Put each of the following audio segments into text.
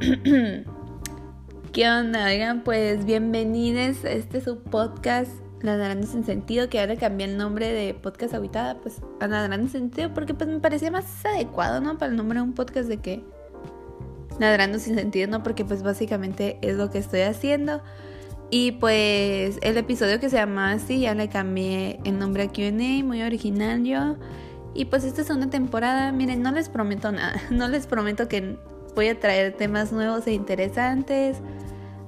¿Qué onda? Oigan, pues bienvenidos a este su podcast Nadarando sin sentido, que ahora cambié el nombre de podcast habitada, pues a Nadarando sin sentido, porque pues me parecía más adecuado, ¿no? Para el nombre de un podcast de que Nadarando sin sentido, ¿no? Porque pues básicamente es lo que estoy haciendo. Y pues el episodio que se llama así, ya le cambié el nombre a QA, muy original yo. Y pues esta es una temporada, miren, no les prometo nada, no les prometo que voy a traer temas nuevos e interesantes.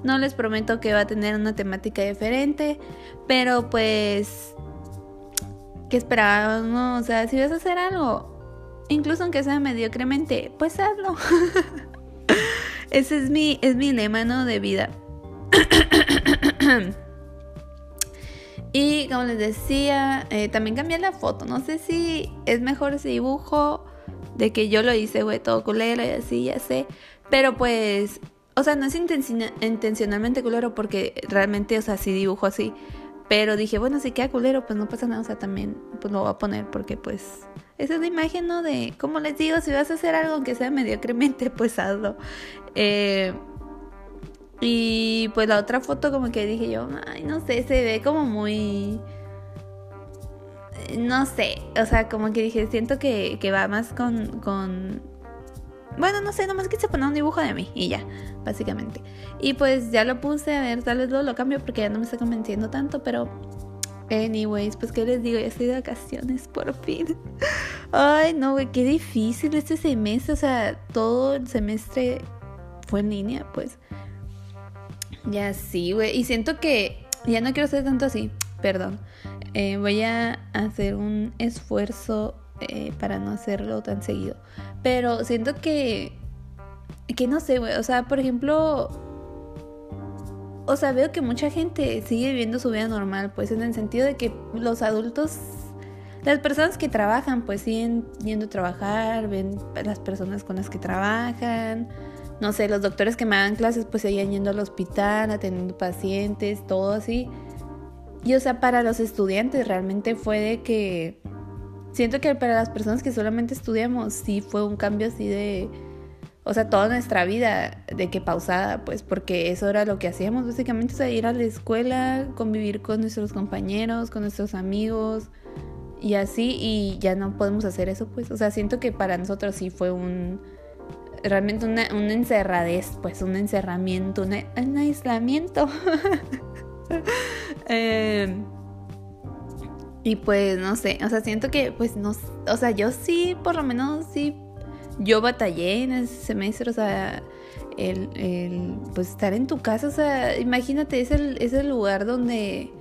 No les prometo que va a tener una temática diferente, pero pues ¿qué esperábamos? O sea, si vas a hacer algo, incluso aunque sea mediocremente, pues hazlo. Ese es mi es mi lema, ¿no? de vida. y como les decía, eh, también cambié la foto. No sé si es mejor ese dibujo de que yo lo hice, güey, todo culero y así, ya sé. Pero pues, o sea, no es intencionalmente culero porque realmente, o sea, sí dibujo así. Pero dije, bueno, si queda culero, pues no pasa nada. O sea, también pues lo voy a poner porque pues esa es la imagen, ¿no? De, como les digo, si vas a hacer algo que sea mediocremente, pues hazlo. Eh, y pues la otra foto como que dije yo, ay, no sé, se ve como muy no sé, o sea, como que dije, siento que, va más con, con... Bueno, no sé, nomás quise poner un dibujo de mí y ya, básicamente. Y pues ya lo puse, a ver, tal vez luego lo cambio porque ya no me está convenciendo tanto, pero... Anyways, pues qué les digo, ya estoy de vacaciones por fin. Ay, no, güey, qué difícil este semestre, o sea, todo el semestre fue en línea, pues. Ya sí, güey, y siento que ya no quiero ser tanto así, perdón. Eh, voy a hacer un esfuerzo eh, para no hacerlo tan seguido. Pero siento que, que no sé, o sea, por ejemplo, o sea, veo que mucha gente sigue viviendo su vida normal, pues en el sentido de que los adultos, las personas que trabajan, pues siguen yendo a trabajar, ven las personas con las que trabajan. No sé, los doctores que me dan clases pues siguen yendo al hospital, atendiendo pacientes, todo así. Y o sea, para los estudiantes realmente fue de que... Siento que para las personas que solamente estudiamos sí fue un cambio así de... O sea, toda nuestra vida de que pausada, pues porque eso era lo que hacíamos básicamente, o sea, ir a la escuela, convivir con nuestros compañeros, con nuestros amigos y así, y ya no podemos hacer eso, pues, o sea, siento que para nosotros sí fue un, realmente una, un encerradez, pues, un encerramiento, un aislamiento. Em, y pues no sé, o sea, siento que pues no, o sea, yo sí, por lo menos sí, yo batallé en ese semestre, o sea, el, el pues estar en tu casa, o sea, imagínate, es el, es el lugar donde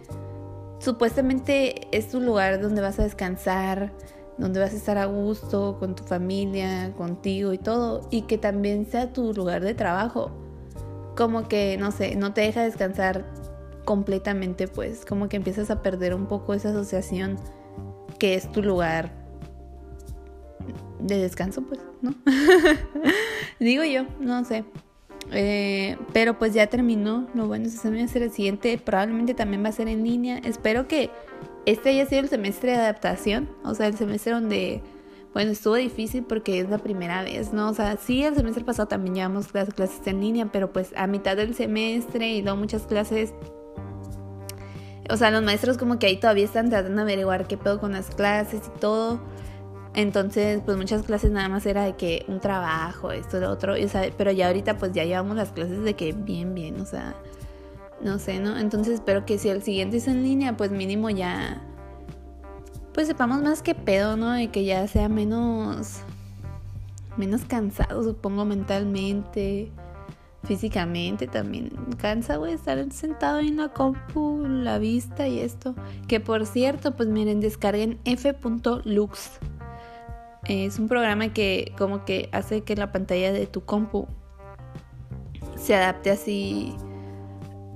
supuestamente es tu lugar donde vas a descansar, donde vas a estar a gusto con tu familia, contigo y todo, y que también sea tu lugar de trabajo. Como que, no sé, no te deja descansar completamente, pues como que empiezas a perder un poco esa asociación que es tu lugar de descanso, pues, ¿no? Digo yo, no sé. Eh, pero pues ya terminó. Lo bueno es que ser el siguiente probablemente también va a ser en línea. Espero que este haya sido el semestre de adaptación. O sea, el semestre donde, bueno, estuvo difícil porque es la primera vez, ¿no? O sea, sí, el semestre pasado también llevamos las clases en línea, pero pues a mitad del semestre y luego muchas clases o sea, los maestros como que ahí todavía están tratando de averiguar qué pedo con las clases y todo. Entonces, pues muchas clases nada más era de que un trabajo, esto, lo otro, o sea, pero ya ahorita pues ya llevamos las clases de que bien, bien, o sea, no sé, ¿no? Entonces espero que si el siguiente es en línea, pues mínimo ya, pues sepamos más que pedo, ¿no? Y que ya sea menos, menos cansado, supongo, mentalmente físicamente también cansa, güey, estar sentado en la compu, la vista y esto. Que por cierto, pues miren, descarguen f.lux. Es un programa que como que hace que la pantalla de tu compu se adapte así.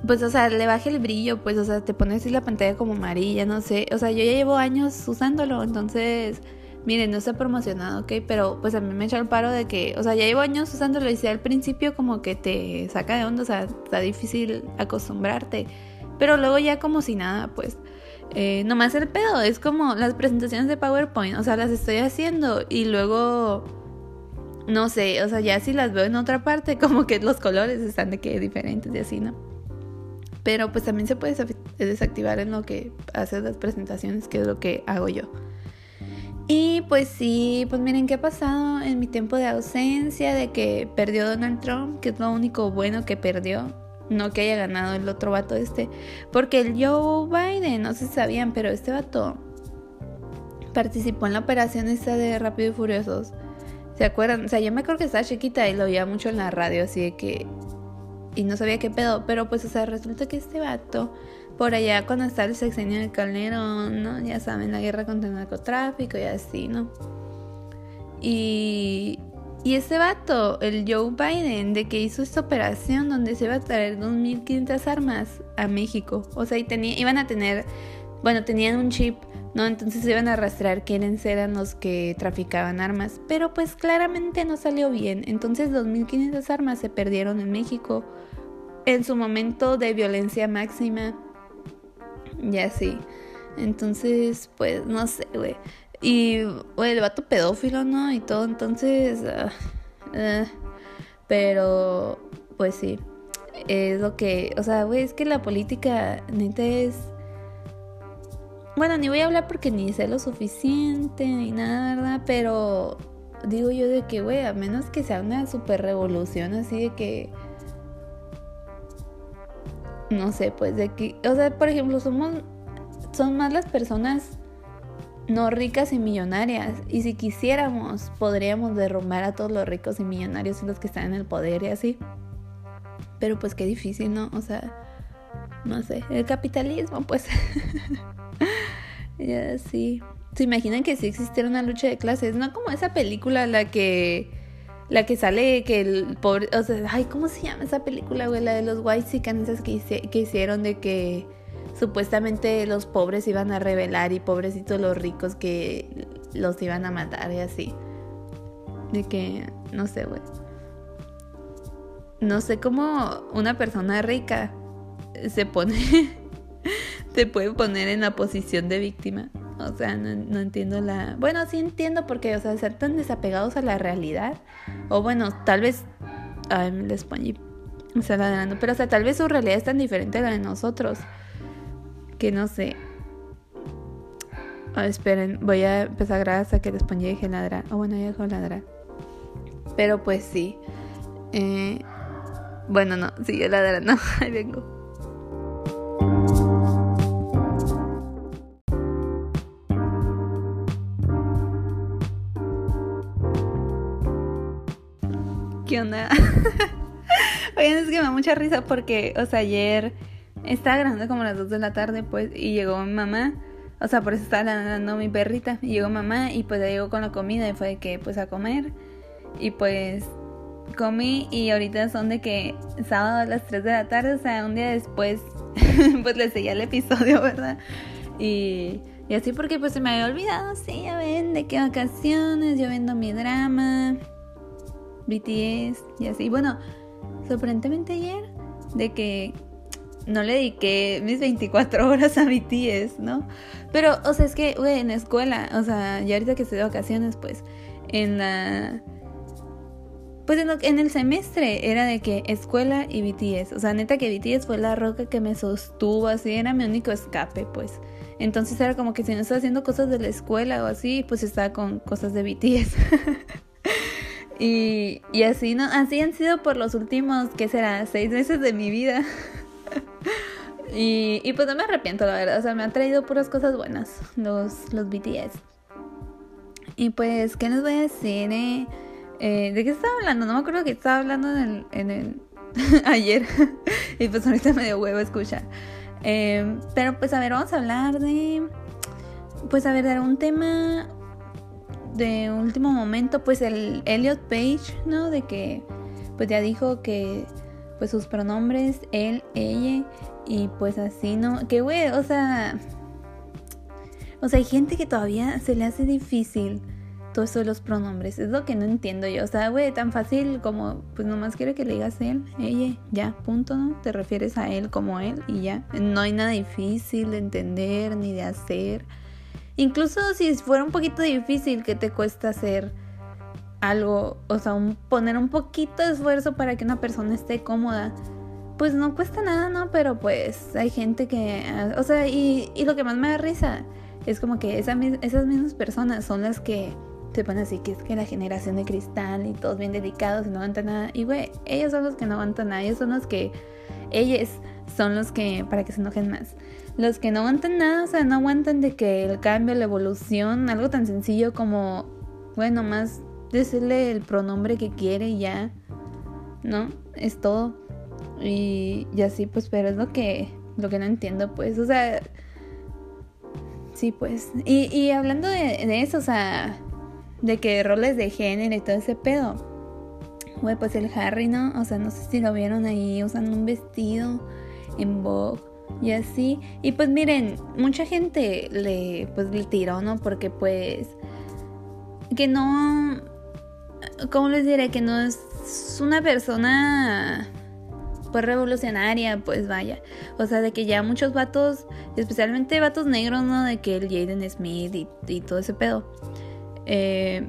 Pues, o sea, le baje el brillo, pues, o sea, te pones así la pantalla como amarilla, no sé. O sea, yo ya llevo años usándolo, entonces miren, no está promocionado, ¿ok? Pero pues a mí me echa el paro de que, o sea, ya llevo años usándolo y si al principio como que te saca de onda, o sea, está difícil acostumbrarte. Pero luego ya como si nada, pues, eh, nomás el pedo, es como las presentaciones de PowerPoint, o sea, las estoy haciendo y luego no sé, o sea, ya si las veo en otra parte, como que los colores están de que diferentes y así, ¿no? Pero pues también se puede desactivar en lo que haces las presentaciones, que es lo que hago yo. Y pues sí, pues miren qué ha pasado en mi tiempo de ausencia, de que perdió Donald Trump, que es lo único bueno que perdió. No que haya ganado el otro vato este. Porque el Joe Biden, no se sabían, pero este vato participó en la operación esta de Rápido y Furiosos. ¿Se acuerdan? O sea, yo me acuerdo que estaba chiquita y lo oía mucho en la radio, así de que... Y no sabía qué pedo, pero pues, o sea, resulta que este vato por allá cuando está el sexenio del Calderón, ¿no? Ya saben, la guerra contra el narcotráfico y así, ¿no? Y, y ese vato, el Joe Biden, de que hizo esta operación donde se iba a traer 2.500 armas a México. O sea, y tenía, iban a tener, bueno, tenían un chip, ¿no? Entonces iban a rastrear quiénes eran los que traficaban armas. Pero pues claramente no salió bien. Entonces 2.500 armas se perdieron en México en su momento de violencia máxima ya sí. Entonces, pues, no sé, güey. Y, güey, el vato pedófilo, ¿no? Y todo, entonces... Ah, ah. pero, pues sí. Es lo que... O sea, güey, es que la política, neta, es... Bueno, ni voy a hablar porque ni sé lo suficiente ni nada, ¿verdad? Pero digo yo de que, güey, a menos que sea una super revolución así de que no sé, pues de que, o sea, por ejemplo, somos, son más las personas no ricas y millonarias. Y si quisiéramos, podríamos derrumbar a todos los ricos y millonarios y los que están en el poder y así. Pero pues qué difícil, ¿no? O sea, no sé, el capitalismo, pues. y así. ¿Se imaginan que si existiera una lucha de clases? No como esa película la que la que sale que el pobre, o sea, ay, ¿cómo se llama esa película, güey? La de los white esas que, que hicieron de que supuestamente los pobres iban a rebelar y pobrecitos los ricos que los iban a matar y así. De que, no sé, güey. No sé cómo una persona rica se pone, se puede poner en la posición de víctima. O sea, no, entiendo la... Bueno, sí entiendo porque, o sea, ser tan desapegados a la realidad. O bueno, tal vez... Ay, me les o sea, ladrando. Pero, o sea, tal vez su realidad es tan diferente a la de nosotros. Que no sé. esperen, voy a empezar a grabar hasta que les ponga deje ladrar. O bueno, ya dejó ladrar. Pero pues sí. Eh, bueno, no, sigue ladrando. Ahí vengo. ¿Qué onda? Oigan, es que me da mucha risa porque, o sea, ayer estaba grabando como a las 2 de la tarde, pues, y llegó mi mamá. O sea, por eso estaba ladrando mi perrita. Y llegó mamá y pues ya llegó con la comida y fue de que, pues, a comer. Y pues comí y ahorita son de que sábado a las 3 de la tarde, o sea, un día después, pues le seguía el episodio, ¿verdad? Y, y así porque pues se me había olvidado, sí, ya ven, de qué vacaciones, yo viendo mi drama. BTS y así. Bueno, sorprendentemente ayer de que no le dediqué mis 24 horas a BTS, ¿no? Pero, o sea, es que, en la escuela, o sea, ya ahorita que estoy de vacaciones, pues, en la... Pues en, en, el semestre era de que escuela y BTS. O sea, neta que BTS fue la roca que me sostuvo, así era mi único escape, pues. Entonces era como que si no estaba haciendo cosas de la escuela o así, pues estaba con cosas de BTS. Y, y así, ¿no? así han sido por los últimos, ¿qué será? Seis meses de mi vida. y, y, pues no me arrepiento, la verdad. O sea, me han traído puras cosas buenas los, los BTS. Y pues, ¿qué les voy a decir? Eh? Eh, ¿De qué estaba hablando? No me acuerdo que estaba hablando en el, en el ayer. y pues ahorita me dio huevo escuchar. Eh, pero pues a ver, vamos a hablar de... Pues a ver, de un tema de último momento, pues el Elliot Page, ¿no? De que pues ya dijo que pues sus pronombres, él, ella, y pues así, ¿no? Que güey, o sea, o sea, hay gente que todavía se le hace difícil todo eso de los pronombres, es lo que no entiendo yo, o sea, güey, tan fácil como, pues nomás quiero que le digas él, ella, ya, punto, ¿no? Te refieres a él como él y ya, no hay nada difícil de entender ni de hacer. Incluso si fuera un poquito difícil, que te cuesta hacer? algo, o sea, un, poner un poquito de esfuerzo para que una persona esté cómoda, pues no cuesta nada, ¿no? Pero pues hay gente que, o sea, y, y lo que más me da risa es como que esas mismas personas son las que se ponen así, que es que la generación de cristal y todos bien dedicados y no aguantan nada. Y güey, ellos son los que no aguantan nada, ellos son los que, ellos son los que, para que se enojen más. Los que no aguantan nada, o sea, no aguantan de que el cambio, la evolución, algo tan sencillo como, bueno, más decirle el pronombre que quiere y ya, ¿no? Es todo. Y, y así, pues, pero es lo que, lo que no entiendo, pues, o sea, sí, pues. Y, y hablando de, eso, o sea, de que roles de género y todo ese pedo. Güey, pues el Harry, ¿no? O sea, no sé si lo vieron ahí usando un vestido en Vogue y así. Y pues miren, mucha gente le, pues, le tiró, ¿no? Porque pues que no, ¿cómo les diré? Que no es una persona pues revolucionaria, pues vaya. O sea, de que ya muchos vatos, especialmente vatos negros, ¿no? De que el Jaden Smith y, y todo ese pedo. Eh,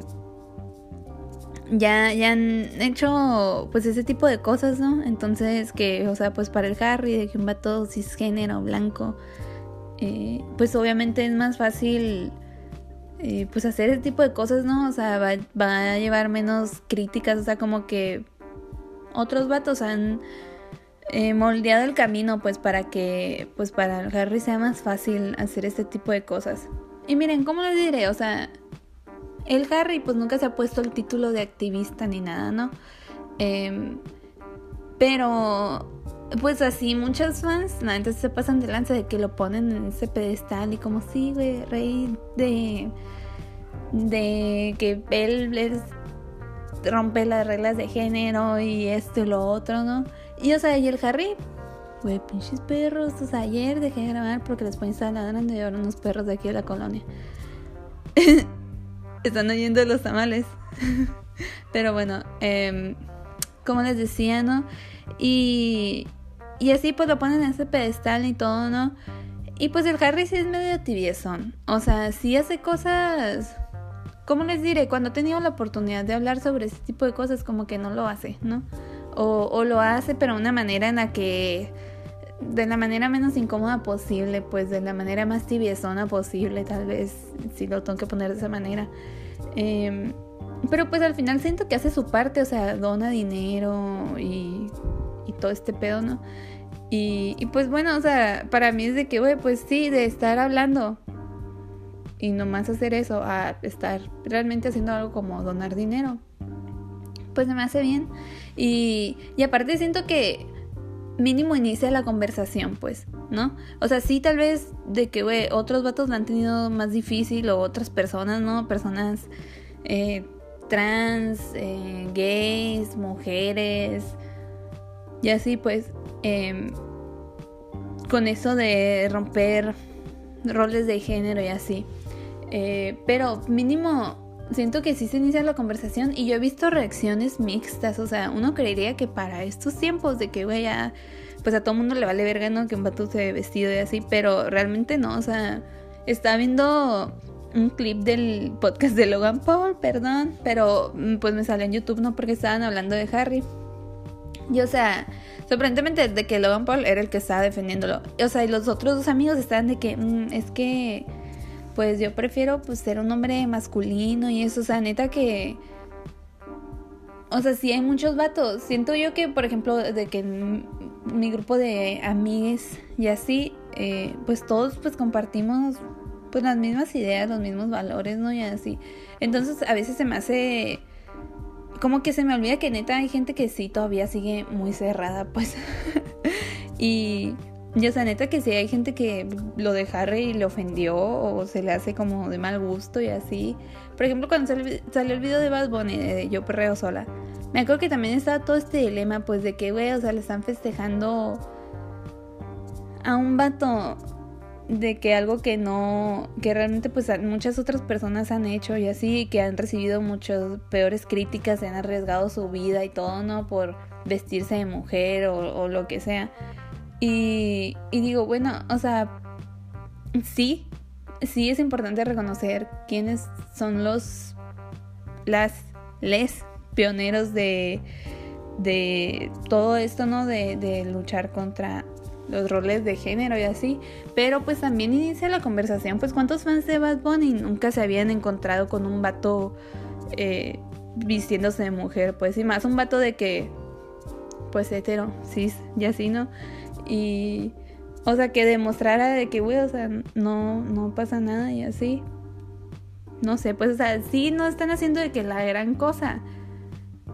ya, ya han hecho pues ese tipo de cosas, ¿no? Entonces que, o sea, pues para el Harry, de que un vato cisgénero, blanco, eh, pues obviamente es más fácil eh, pues hacer ese tipo de cosas, ¿no? O sea, va, va, a llevar menos críticas, o sea, como que otros vatos han eh, moldeado el camino pues para que pues para el Harry sea más fácil hacer este tipo de cosas. Y miren, ¿cómo les diré? O sea, el Harry pues nunca se ha puesto el título de activista ni nada, ¿no? Em, pero pues así muchos fans, no, entonces se pasan de lanza de que lo ponen en ese pedestal y como sí, güey, rey de de que él les rompe las reglas de género y esto y lo otro, ¿no? Y o sea, y el Harry, güey, pinches perros, o sea, ayer dejé de grabar porque después estaban ladrando y ahora unos perros de aquí de la colonia. están oyendo los tamales. Pero bueno, eh, como les decía, ¿no? Y, y así pues lo ponen en ese pedestal y todo, ¿no? Y pues el Harry sí es medio tibiezón. O sea, sí hace cosas... ¿Cómo les diré? Cuando he tenido la oportunidad de hablar sobre ese tipo de cosas, como que no lo hace, ¿no? O, o lo hace, pero de una manera en la que de la manera menos incómoda posible, pues de la manera más tibiezona posible, tal vez, si lo tengo que poner de esa manera. Em, pero pues al final siento que hace su parte, o sea, dona dinero y, y todo este pedo, ¿no? Y, y, pues bueno, o sea, para mí es de que, güey, pues sí, de estar hablando y nomás hacer eso, a estar realmente haciendo algo como donar dinero, pues me hace bien. Y, y aparte siento que mínimo inicia la conversación, pues, ¿no? O sea, sí, tal vez de que, otros vatos lo han tenido más difícil o otras personas, ¿no? Personas eh, trans, eh, gays, mujeres, y así, pues, eh, con eso de romper roles de género y así. Eh, pero mínimo siento que sí se inicia la conversación y yo he visto reacciones mixtas, o sea, uno creería que para estos tiempos de que, güey, pues a todo mundo le vale verga, ¿no? Que un vato se vestido y así, pero realmente no, o sea, estaba viendo un clip del podcast de Logan Paul, perdón, pero mm, pues me salió en YouTube, ¿no? Porque estaban hablando de Harry. Y o sea, sorprendentemente de que Logan Paul era el que estaba defendiéndolo. O sea, y los otros dos amigos estaban de que, mm, es que pues yo prefiero pues ser un hombre masculino y eso, o sea, neta que... O sea, sí hay muchos vatos. Siento yo que, por ejemplo, de que mi grupo de amigues y así, eh, pues todos pues compartimos pues las mismas ideas, los mismos valores, ¿no? Y así. Entonces a veces se me hace como que se me olvida que neta hay gente que sí todavía sigue muy cerrada, pues. y y o sea, neta que sí hay gente que lo de Harry le ofendió o se le hace como de mal gusto y así. Por ejemplo, cuando salió el video de Bad Bunny de Yo Perreo Sola, me acuerdo que también estaba todo este dilema, pues de que, güey, o sea, le están festejando a un vato de que algo que no, que realmente pues muchas otras personas han hecho y así, que han recibido muchas peores críticas, se han arriesgado su vida y todo, ¿no? Por vestirse de mujer o lo que sea. Y, digo, bueno, o sea, sí, sí es importante reconocer quiénes son los, las les pioneros de, de todo esto, ¿no? De, de luchar contra los roles de género y así. Pero pues también inicia la conversación, pues cuántos fans de Bad Bunny nunca se habían encontrado con un vato eh, vistiéndose de mujer, pues y más un vato de que, pues hetero, cis y así, ¿no? Y, o sea, que demostrara de que, güey, o sea, no, no pasa nada y así. No sé, pues, o sea, sí no están haciendo de que la gran cosa.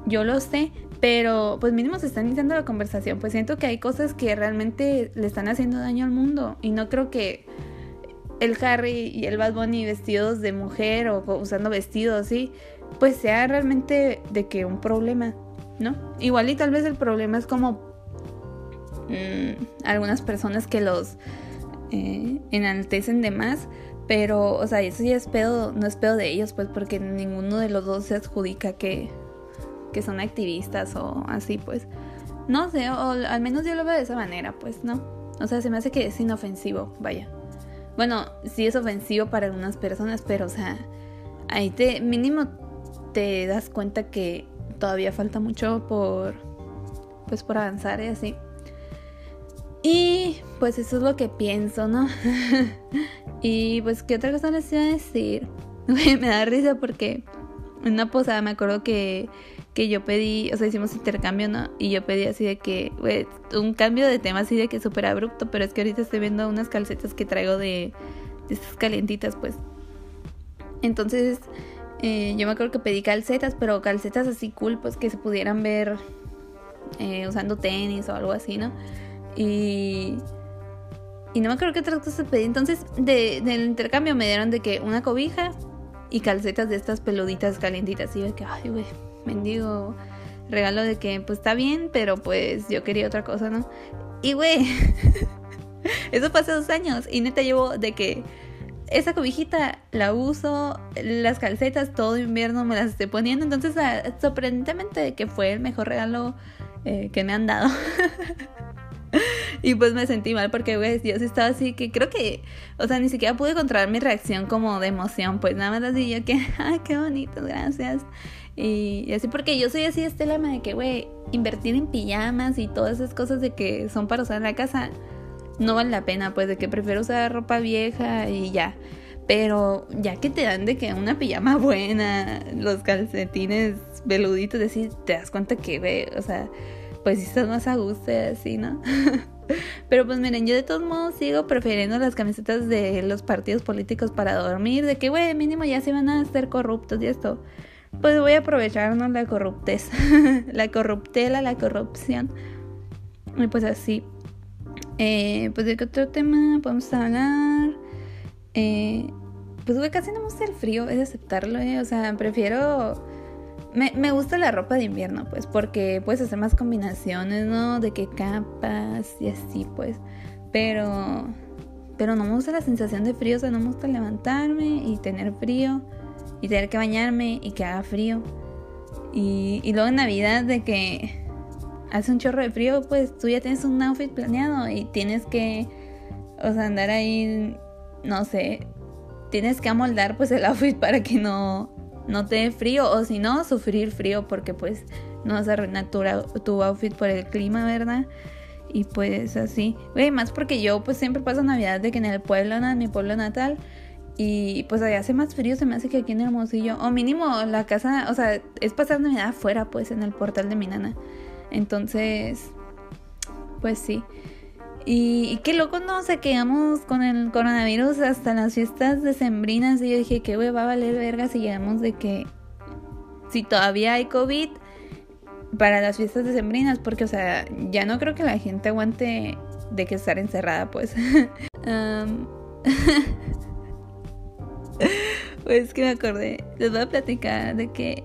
Yo lo sé, pero pues mínimo se está iniciando la conversación. Pues siento que hay cosas que realmente le están haciendo daño al mundo. Y no creo que el Harry y el Bad Bunny vestidos de mujer o usando vestidos, ¿sí? Pues sea realmente de que un problema, ¿no? Igual y tal vez el problema es como mmm, algunas personas que los eh, enaltecen de más. Pero, o sea, eso ya es pedo, no es pedo de ellos, pues porque ninguno de los dos se adjudica que que son activistas o así, pues. No sé, o al menos yo lo veo de esa manera, pues, ¿no? O sea, se me hace que es inofensivo, vaya. Bueno, sí es ofensivo para algunas personas, pero, o sea, ahí te mínimo te das cuenta que todavía falta mucho por, pues, por avanzar y así. Y pues eso es lo que pienso, ¿no? y pues, ¿qué otra cosa les iba a decir? me da risa porque en una posada me acuerdo que que yo pedí, o sea, hicimos intercambio, ¿no? Y yo pedí así de que, güey, un cambio de tema así de que súper abrupto, pero es que ahorita estoy viendo unas calcetas que traigo de, de estas calientitas, pues. Entonces, eh, yo me acuerdo que pedí calcetas, pero calcetas así cool, pues que se pudieran ver eh, usando tenis o algo así, ¿no? Y... Y no me acuerdo qué otras cosas pedí. Entonces, de, del intercambio me dieron de que una cobija y calcetas de estas peluditas calientitas. Y yo de que, ay, güey, mendigo regalo de que pues está bien, pero pues yo quería otra cosa, ¿no? Y güey, eso hace dos años y neta llevo de que esa cobijita la uso, las calcetas todo invierno me las estoy poniendo, entonces ah, sorprendentemente que fue el mejor regalo eh, que me han dado. y pues me sentí mal porque, güey, yo sí estaba así que creo que, o sea, ni siquiera pude controlar mi reacción como de emoción, pues nada más así yo que, ay, qué bonito, gracias. Y, así porque yo soy así este lema de que, güey, invertir en pijamas y todas esas cosas de que son para usar en la casa no vale la pena, pues de que prefiero usar ropa vieja y ya. Pero ya que te dan de que una pijama buena, los calcetines veluditos, decir, te das cuenta que, güey, o sea, pues si estás más a gusto así, ¿no? Pero pues miren, yo de todos modos sigo prefiriendo las camisetas de los partidos políticos para dormir, de que, güey, mínimo ya se van a hacer corruptos y esto pues voy a aprovecharnos la corruptez, la corruptela, la corrupción. Y pues así. Eh, pues de qué otro tema podemos hablar. Eh, pues güey, casi no me gusta el frío, es aceptarlo, eh. O sea, prefiero... Me, me, gusta la ropa de invierno, pues, porque puedes hacer más combinaciones, ¿no? De que capas y así, pues. Pero... Pero no me gusta la sensación de frío, o sea, no me gusta levantarme y tener frío y tener que bañarme y que haga frío. Y, y luego en Navidad de que hace un chorro de frío, pues tú ya tienes un outfit planeado y tienes que, o sea, andar ahí, no sé, tienes que amoldar pues el outfit para que no, no te dé frío o si no, sufrir frío porque pues no vas a arruinar tu, outfit por el clima, ¿verdad? Y pues así, güey, más porque yo pues siempre paso Navidad de que en el pueblo, en mi pueblo natal, y pues allá hace más frío, se me hace que aquí en Hermosillo. O mínimo la casa, o sea, es pasar Navidad afuera, pues, en el portal de mi nana. Entonces, pues sí. Y, qué loco, no, o sea, que llegamos con el coronavirus hasta las fiestas decembrinas. Y yo dije, que güey, va a valer verga si llegamos de que. Si todavía hay COVID para las fiestas decembrinas. Porque, o sea, ya no creo que la gente aguante de que estar encerrada, pues. um, pues que me acordé. Les voy a platicar de que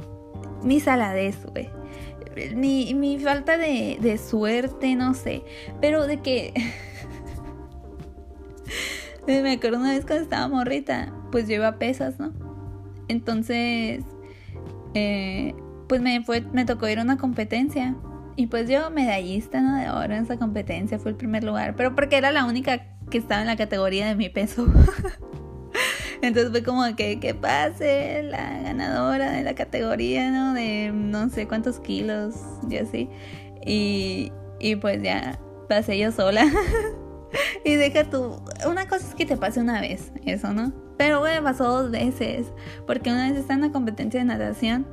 mi saladez, güey. Mi, mi falta de, de suerte, no sé. Pero de que. me acuerdo una vez cuando estaba morrita. Pues yo iba a pesas, ¿no? Entonces. Eh, pues me, me tocó ir a una competencia. Y pues yo, medallista, ¿no? De oro en esa competencia, fue el primer lugar. Pero porque era la única que estaba en la categoría de mi peso. Entonces fue como que, que pase la ganadora de la categoría, ¿no? De no sé cuántos kilos y así. Y, y pues ya pasé yo sola. y deja tú, una cosa es que te pase una vez, eso, ¿no? Pero bueno, pasó dos veces, porque una vez está en la competencia de natación.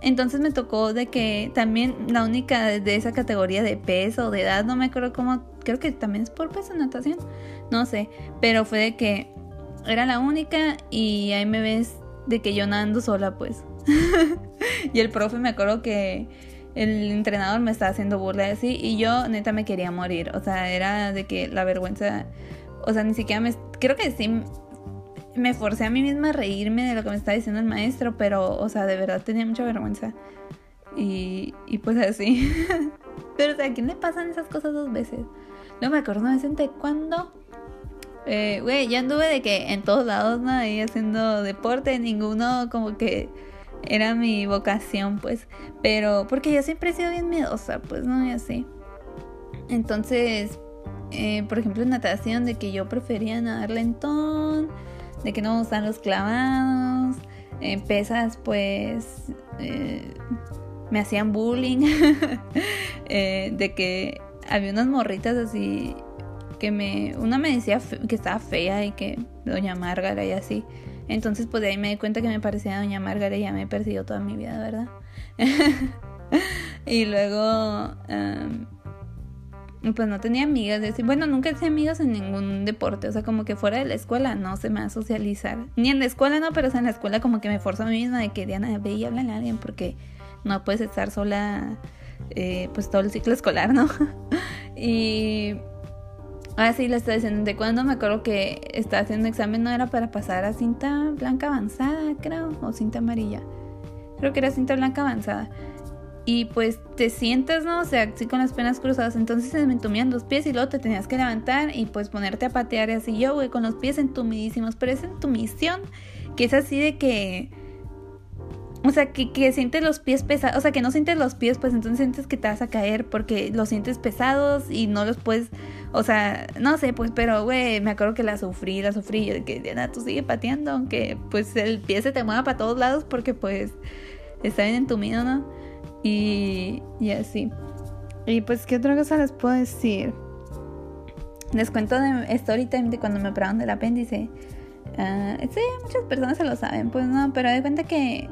Entonces me tocó de que también la única de esa categoría de peso o de edad, no me acuerdo cómo, creo que también es por peso natación, no sé, pero fue de que era la única y ahí me ves de que yo nadando sola pues. y el profe me acuerdo que el entrenador me estaba haciendo burla así y yo neta me quería morir. O sea, era de que la vergüenza, o sea, ni siquiera me... Creo que sí me forcé a mí misma a reírme de lo que me estaba diciendo el maestro, pero, o sea, de verdad tenía mucha vergüenza. Y, y pues así. pero, o sea, ¿a quién le pasan esas cosas dos veces? No me acuerdo una vez en taekwondo. Eh, güey, ya anduve de que en todos lados, ¿no? Ahí haciendo deporte, ninguno como que era mi vocación, pues. Pero, porque yo siempre he sido bien miedosa, pues, ¿no? Y así. Entonces, eh, por ejemplo, en natación, de que yo prefería nadar lentón, de que no me gustan los clavados, en pesas, pues, eh, me hacían bullying, eh, de que había unas morritas así una me decía que estaba fea y que Doña Márgara y así. Entonces, pues de ahí me di cuenta que me parecía Doña Margaret y ya me persiguió toda mi vida, ¿verdad? y luego, em, pues no tenía amigas. Bueno, nunca hice amigas en ningún deporte. O sea, como que fuera de la escuela no se me va a socializar. Ni en la escuela no, pero en la escuela como que me forzo a mí misma de que Diana ve y habla a alguien porque no puedes estar sola eh, pues todo el ciclo escolar, ¿no? y Ah, sí, le estaba diciendo. De cuando me acuerdo que estaba haciendo examen, no era para pasar a cinta blanca avanzada, creo, o cinta amarilla. Creo que era cinta blanca avanzada. Y pues te sientas, ¿no? O sea, así con las penas cruzadas. Entonces se me entumían los pies y luego te tenías que levantar y pues ponerte a patear y así. Yo, güey, con los pies entumidísimos. Pero es entumición que es así de que o sea, que, que, sientes los pies pesados, o sea, que no sientes los pies, pues entonces sientes que te vas a caer porque los sientes pesados y no los puedes, o sea, no sé, pues, pero, güey, me acuerdo que la sufrí, la sufrí, yo de que, Diana, tú sigue pateando, aunque, pues, el pie se te mueva para todos lados porque, pues, está bien entumido, ¿no? Y, y así. Y, pues, ¿qué otra cosa les puedo decir? Les cuento de story time de cuando me operaron del apéndice. Uh, sí, muchas personas se lo saben, pues, no, pero de cuenta que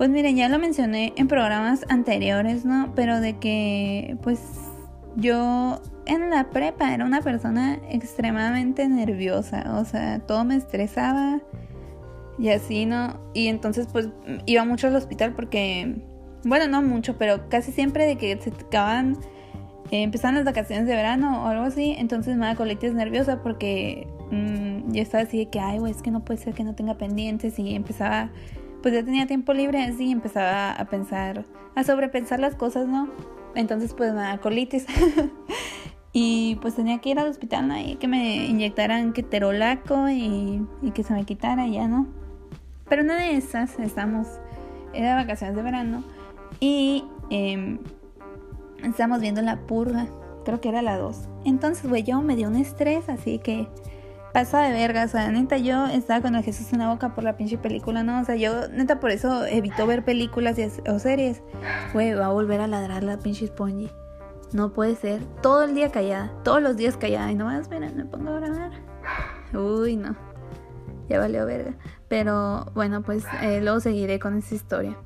pues miren, ya lo mencioné en programas anteriores, ¿no? Pero de que, pues, yo en la prepa era una persona extremadamente nerviosa, o sea, todo me estresaba y así, ¿no? Y entonces, pues, iba mucho al hospital porque, bueno, no mucho, pero casi siempre de que se acaban, eh, empezaban las vacaciones de verano o algo así, entonces me da colitis nerviosa porque mm, yo estaba así de que, ay, güey, es que no puede ser que no tenga pendientes y empezaba pues ya tenía tiempo libre así y empezaba a pensar, a sobrepensar las cosas, ¿no? Entonces pues me da colitis. y pues tenía que ir al hospital ¿no? que me inyectaran keterolaco y, y que se me quitara ya, ¿no? Pero una de esas, estamos, era vacaciones de verano y eh, estábamos viendo la purga, creo que era la 2. Entonces, güey, yo me dio un estrés, así que pasa de verga, o sea, neta, yo estaba con el Jesús en la boca por la pinche película, ¿no? O sea, yo, neta, por eso evito ver películas o series. Güey, va a volver a ladrar la pinche Spongy. No puede ser. Todo el día callada, todos los días callada. Y no más, miren, me pongo a grabar. Uy, no. Ya valió verga. Pero bueno, pues eh, luego seguiré con esa historia.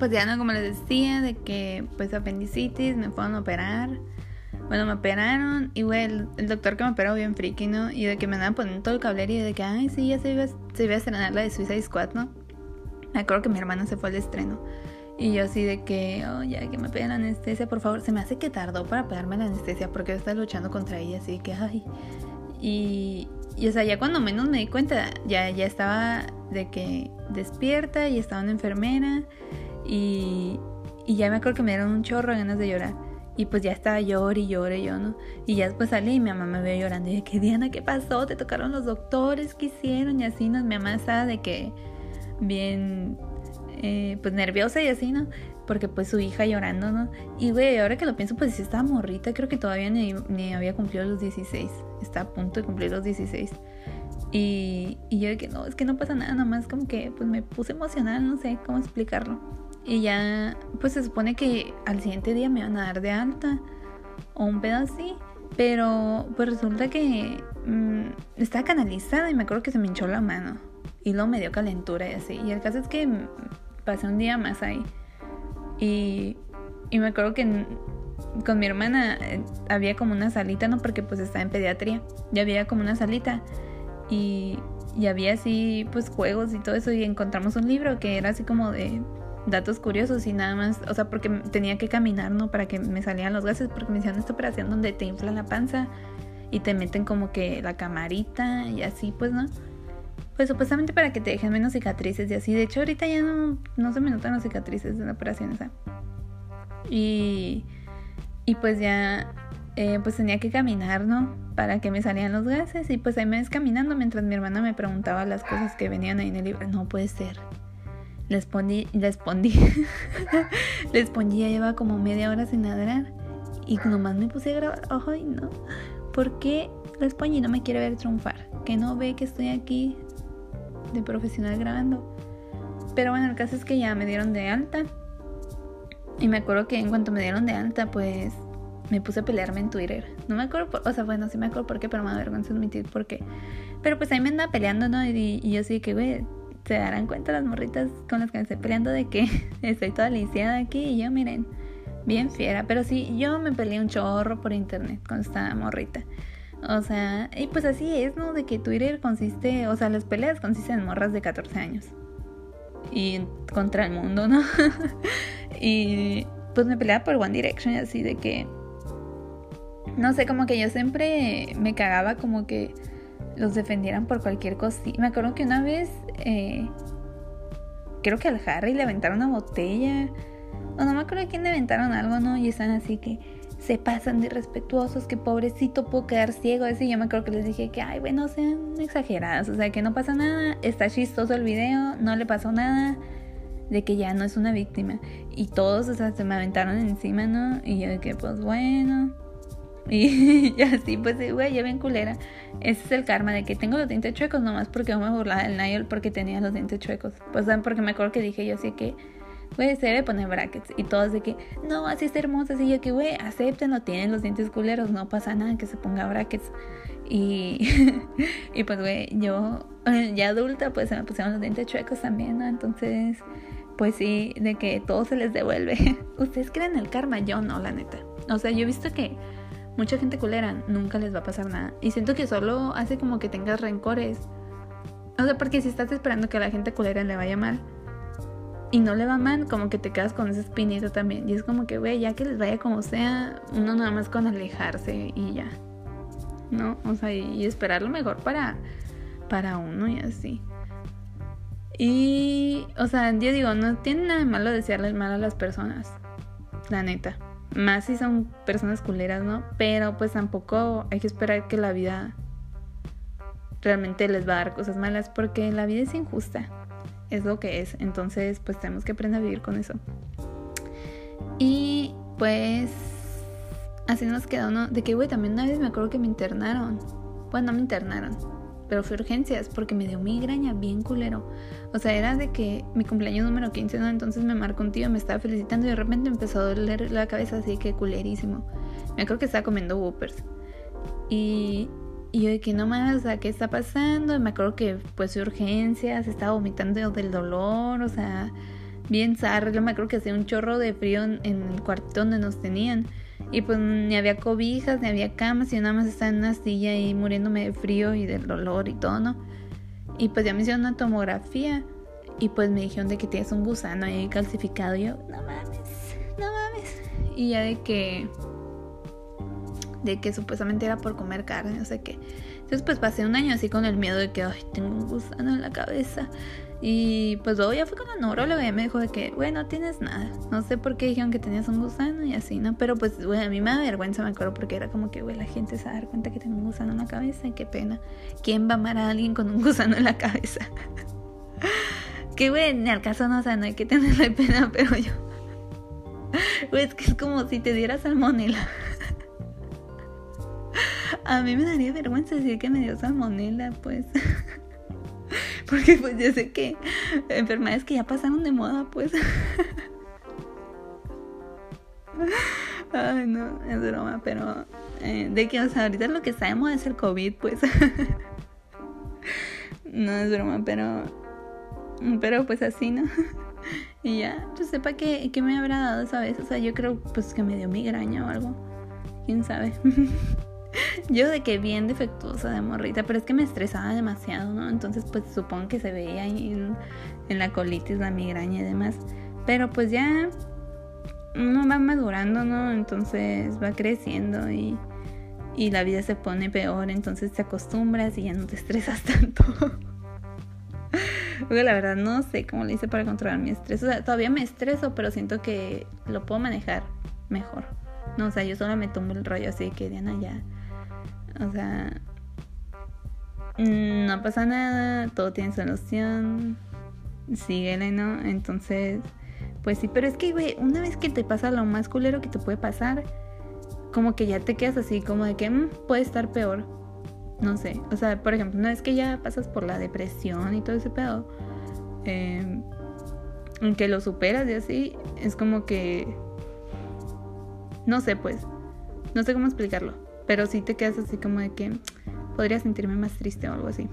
Pues ya no, como les decía, de que pues apendicitis, me fueron a operar. Bueno, me operaron y güey, el, doctor que me operó bien friki, ¿no? Y de que me andaban poniendo todo el cablerío y de que, ay, sí, ya se iba, se iba a estrenar la de Suicide Squad, ¿no? Me acuerdo que mi hermana se fue al estreno. Y yo así de que, oh, ya que me peguen la anestesia, por favor. Se me hace que tardó para pegarme la anestesia porque yo estaba luchando contra ella, así que, ay. Y, y o sea, ya cuando menos me di cuenta, ya, ya estaba de que despierta y estaba una enfermera. Y, y ya me acuerdo que me dieron un chorro de ganas de llorar. Y pues ya estaba llorando y lloré yo, ¿no? Y ya después salí y mi mamá me vio llorando. Y dije, Diana, ¿qué pasó? ¿Te tocaron los doctores? ¿Qué hicieron? Y así, ¿no? Mi mamá estaba de que bien eh, pues nerviosa y así, ¿no? Porque pues su hija llorando, ¿no? Y güey, ahora que lo pienso, pues sí estaba morrita, creo que todavía ni, ni había cumplido los 16. Está a punto de cumplir los 16. Y, y yo de que no, es que no pasa nada, nomás como que pues me puse emocional, no sé cómo explicarlo. Y ya, pues se supone que al siguiente día me van a dar de alta o un pedo así. Pero pues resulta que mmm, estaba canalizada y me acuerdo que se me hinchó la mano. Y luego me dio calentura y así. Y el caso es que pasé un día más ahí. Y, y me acuerdo que con mi hermana eh, había como una salita, ¿no? Porque pues estaba en pediatría. Y había como una salita. Y, y había así pues juegos y todo eso. Y encontramos un libro que era así como de datos curiosos y nada más, o sea, porque tenía que caminar, ¿no? Para que me salieran los gases, porque me hicieron esta operación donde te infla la panza y te meten como que la camarita y así, pues, ¿no? Pues supuestamente para que te dejen menos cicatrices y así. De hecho, ahorita ya no, no se me notan las cicatrices de la operación esa. Y, y pues ya, eh, pues tenía que caminar, ¿no? Para que me salieran los gases. Y pues ahí me ves caminando mientras mi hermana me preguntaba las cosas que venían ahí en el libro. No puede ser. Les respondí, les respondí, les respondí, ya lleva como media hora sin ladrar. Y nomás me puse a grabar. Ay, no. ¿Por qué y no me quiere ver triunfar? Que no ve que estoy aquí de profesional grabando. Pero bueno, el caso es que ya me dieron de alta. Y me acuerdo que en cuanto me dieron de alta, pues me puse a pelearme en Twitter. No me acuerdo, por, o sea, bueno, sí me acuerdo por qué, pero me da vergüenza admitir por qué. Pero pues ahí me andaba peleando, ¿no? Y, y yo sí que, güey, se darán cuenta las morritas con las que me estoy peleando de que estoy toda lisiada aquí y yo miren, bien fiera. Pero sí, yo me peleé un chorro por internet con esta morrita. O sea, y pues así es, ¿no? De que Twitter consiste, o sea, las peleas consisten en morras de 14 años. Y contra el mundo, ¿no? y pues me peleaba por One Direction así de que... No sé, como que yo siempre me cagaba como que los defendieran por cualquier cosa. Me acuerdo que una vez, eh, creo que al Harry le aventaron una botella. O no me acuerdo a quién le aventaron algo, ¿no? Y están así que se pasan de respetuosos, que pobrecito puedo quedar ciego. Así yo me acuerdo que les dije que, ay, bueno, sean exageradas. O sea, que no pasa nada, está chistoso el video, no le pasó nada. De que ya no es una víctima. Y todos, o sea, se me aventaron encima, ¿no? Y yo de que, pues bueno. Y, así, pues, güey, ya bien culera. Ese es el karma de que tengo los dientes chuecos nomás porque no me burlaba del Nigel porque tenía los dientes chuecos. Pues, porque me acuerdo que dije yo así que, güey, se debe poner brackets. Y todos de que, no, así es hermosa. Así yo que, güey, acéptenlo, tienen los dientes culeros, no pasa nada que se ponga brackets. Y, y pues, güey, yo ya adulta, pues se me pusieron los dientes chuecos también, ¿no? Entonces, pues sí, de que todo se les devuelve. ¿Ustedes creen en el karma? Yo no, la neta. O sea, yo he visto que mucha gente culera, nunca les va a pasar nada. Y siento que solo hace como que tengas rencores. O sea, porque si estás esperando que a la gente culera le vaya mal y no le va mal, como que te quedas con ese espinito también. Y es como que, güey, ya que les vaya como sea, uno nada más con alejarse y ya. ¿No? O sea, y, esperar lo mejor para, para uno y así. Y, o sea, yo digo, no tiene nada de malo desearle mal a las personas. La neta. Más si son personas culeras, ¿no? Pero pues tampoco hay que esperar que la vida realmente les va a dar cosas malas porque la vida es injusta. Es lo que es. Entonces pues tenemos que aprender a vivir con eso. Y pues así nos quedó, ¿no? De que, güey, también una vez me acuerdo que me internaron. Bueno, no me internaron pero fue urgencias porque me dio migraña bien culero. O sea, era de que mi cumpleaños número 15, ¿no? Entonces me marcó un tío, me estaba felicitando y de repente empezó a doler la cabeza así que culerísimo. Me acuerdo que estaba comiendo whoopers. Y, y yo de que no más, o sea, ¿qué está pasando? Y me acuerdo que pues urgencias, estaba vomitando del dolor, o sea, bien zarro. Yo me acuerdo que hacía un chorro de frío en, en el cuarto donde nos tenían. Y pues ni había cobijas, ni había camas, y nada más estaba en una silla y muriéndome de frío y del dolor y todo, ¿no? Y pues ya me hicieron una tomografía y pues me dijeron de que tienes un gusano ahí calcificado. Y yo, no mames, no mames. Y ya de que, de que supuestamente era por comer carne, no sé qué. Entonces pues pasé un año así con el miedo de que, ay, tengo un gusano en la cabeza. Y pues luego ya fui con la neuróloga y me dijo de que, güey, no tienes nada. No sé por qué dijeron que tenías un gusano y así, ¿no? Pero pues, güey, a mí me da vergüenza, me acuerdo, porque era como que, güey, la gente se va a dar cuenta que tengo un gusano en la cabeza. Qué pena. ¿Quién va a amar a alguien con un gusano en la cabeza? que, güey, ni al caso no, o sea, no hay que tenerle pena, pero yo. Güey, es que es como si te diera salmonela. A mí me daría vergüenza decir que me dio salmonela, pues. Porque pues yo sé que enfermedades que ya pasaron de moda, pues. Ay, no, es broma, pero eh, de que, o sea, ahorita lo que sabemos es el COVID, pues. no es broma, pero. Pero pues así, ¿no? y ya, pues sepa que, que me habrá dado esa vez. O sea, yo creo pues que me dio migraña o algo. Quién sabe. Yo de que bien defectuosa de morrita, pero es que me estresaba demasiado, ¿no? Entonces pues supongo que se veía ahí en, la colitis, la migraña y demás. Pero pues ya uno va madurando, ¿no? Entonces va creciendo y, y la vida se pone peor, entonces te acostumbras y ya no te estresas tanto. La verdad no sé cómo le hice para controlar mi estrés. O sea, todavía me estreso, pero siento que lo puedo manejar mejor. No, o sea, yo solo me tomo el rollo así que Diana ya o sea, mm, no pasa nada, todo tiene solución, síguele, ¿no? Entonces, pues sí, pero es que, güey, una vez que te pasa lo más culero que te puede pasar, como que ya te quedas así, como de que mm, puede estar peor. No sé, o sea, por ejemplo, una vez que ya pasas por la depresión y todo ese pedo, eh, que lo superas y así, es como que... No sé, pues, no sé cómo explicarlo. Pero sí te quedas así como de que podría sentirme más triste o algo así.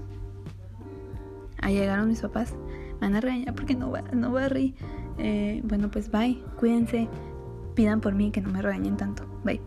Ahí llegaron mis papás. Me van a regañar porque no va, no reír. Eh, bueno, pues bye. Cuídense. Pidan por mí que no me regañen tanto. Bye.